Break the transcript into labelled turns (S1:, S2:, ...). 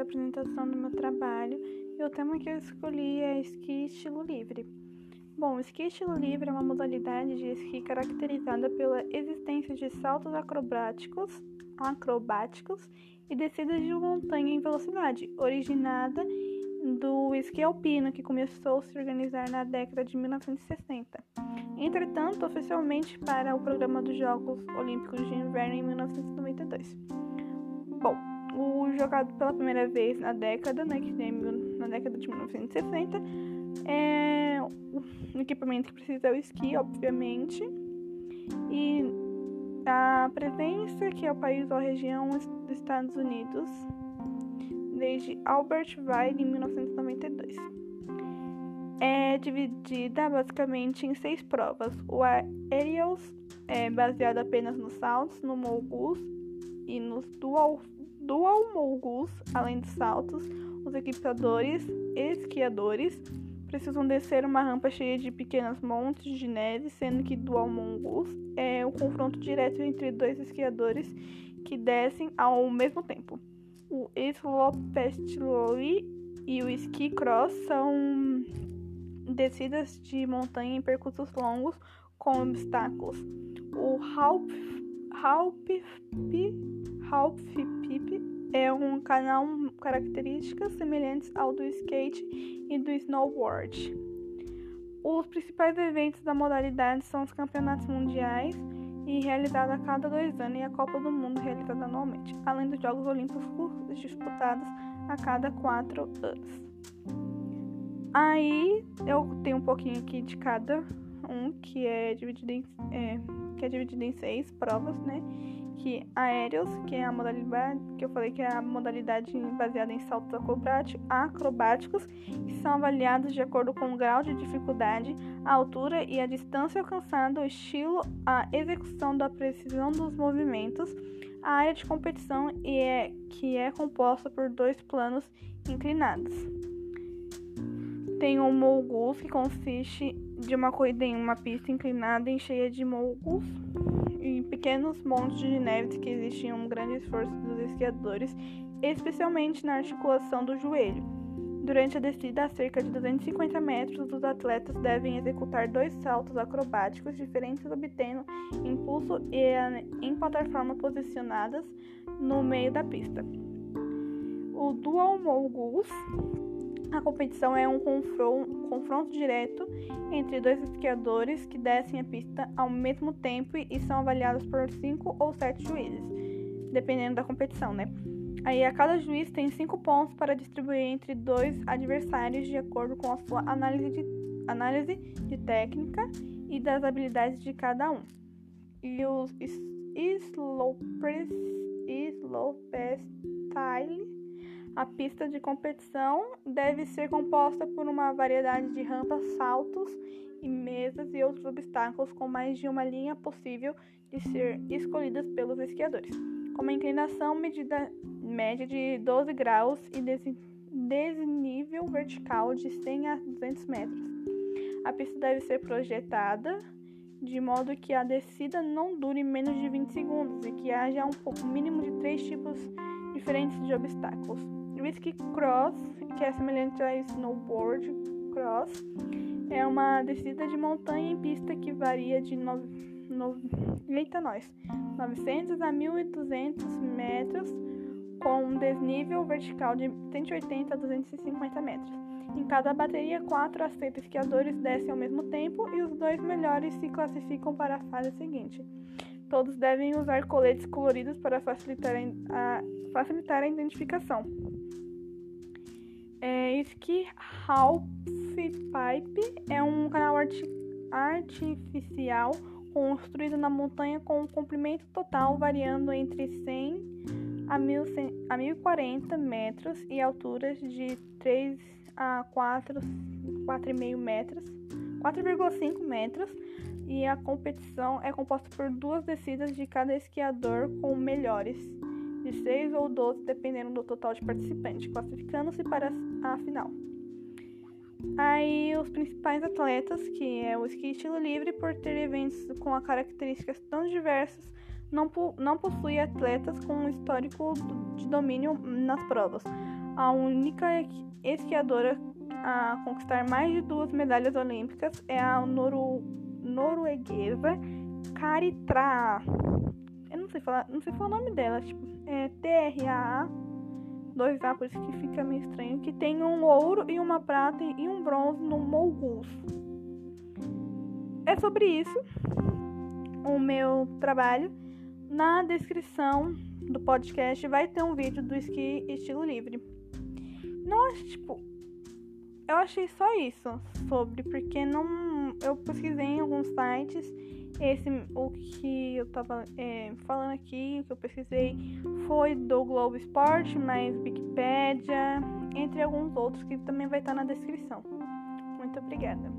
S1: a apresentação do meu trabalho e o tema que eu escolhi é esqui estilo livre. Bom, o esqui estilo livre é uma modalidade de esqui caracterizada pela existência de saltos acrobáticos, acrobáticos e descidas de montanha em velocidade, originada do esqui alpino, que começou a se organizar na década de 1960. Entretanto, oficialmente para o programa dos Jogos Olímpicos de Inverno em 1992. Bom, o jogado pela primeira vez na década, né, que é na década de 1960, é o equipamento que precisa é o esqui, obviamente, e a presença que é o país ou a região dos Estados Unidos desde Albert Wein em 1992. É dividida basicamente em seis provas. O Aerials é baseado apenas nos saltos, no Moguls e nos Dual, dual Moguls, além dos saltos. Os equipadores e esquiadores precisam descer uma rampa cheia de pequenos montes de neve, sendo que Dual Moguls é o confronto direto entre dois esquiadores que descem ao mesmo tempo. O slopestyle e o ski cross são descidas de montanha em percursos longos com obstáculos. O pip é um canal características semelhantes ao do skate e do snowboard. Os principais eventos da modalidade são os campeonatos mundiais e realizada a cada dois anos e a Copa do Mundo realizada anualmente, além dos Jogos Olímpicos disputados a cada quatro anos. Aí eu tenho um pouquinho aqui de cada um que é dividido em, é, que é dividido em seis provas, né? Que aéreos, que é a modalidade que eu falei que é a modalidade baseada em saltos acrobáticos, que são avaliados de acordo com o grau de dificuldade, a altura e a distância alcançada, o estilo, a execução da precisão dos movimentos, a área de competição e é que é composta por dois planos inclinados. Tem o Moguls, que consiste de uma corrida em uma pista inclinada e cheia de moguls pequenos montes de neve que existem um grande esforço dos esquiadores, especialmente na articulação do joelho. Durante a descida a cerca de 250 metros, os atletas devem executar dois saltos acrobáticos diferentes, obtendo impulso em plataformas posicionadas no meio da pista. O Dual Moguls a competição é um confronto, direto entre dois esquiadores que descem a pista ao mesmo tempo e são avaliados por cinco ou sete juízes, dependendo da competição, né? Aí a cada juiz tem cinco pontos para distribuir entre dois adversários de acordo com a sua análise de, análise de técnica e das habilidades de cada um. E os slopestyle a pista de competição deve ser composta por uma variedade de rampas, saltos e mesas e outros obstáculos com mais de uma linha possível de ser escolhidas pelos esquiadores, com uma inclinação medida média de 12 graus e desnível vertical de 100 a 200 metros. A pista deve ser projetada de modo que a descida não dure menos de 20 segundos e que haja um mínimo de três tipos diferentes de obstáculos. Risky Cross, que é semelhante a snowboard cross, é uma descida de montanha em pista que varia de no, no, eita nós, 900 a 1.200 metros, com um desnível vertical de 180 a 250 metros. Em cada bateria, 4 a 6 esquiadores descem ao mesmo tempo e os dois melhores se classificam para a fase seguinte. Todos devem usar coletes coloridos para facilitar a, facilitar a identificação. É, Ski Half Pipe é um canal artificial construído na montanha com um comprimento total variando entre 100 a, 1100, a 1040 metros e alturas de 3 a 4, 4,5 metros, 4,5 metros e a competição é composta por duas descidas de cada esquiador com melhores, de 6 ou 12, dependendo do total de participantes, classificando-se para a final. Aí os principais atletas, que é o esqui estilo livre, por ter eventos com características tão diversas, não, não possui atletas com um histórico de domínio nas provas. A única esquiadora a conquistar mais de duas medalhas olímpicas é a noru norueguesa Kari Tra. Eu não sei falar, não sei falar o nome dela, tipo, é T-R-A-A, dois A, por isso que fica meio estranho, que tem um ouro e uma prata e um bronze no Moguls. É sobre isso o meu trabalho. Na descrição do podcast vai ter um vídeo do esqui estilo livre. Não tipo, eu achei só isso sobre, porque não. Eu pesquisei em alguns sites. Esse, o que eu tava é, falando aqui, o que eu pesquisei foi do Globo Esporte, mais Wikipedia, entre alguns outros que também vai estar na descrição. Muito obrigada.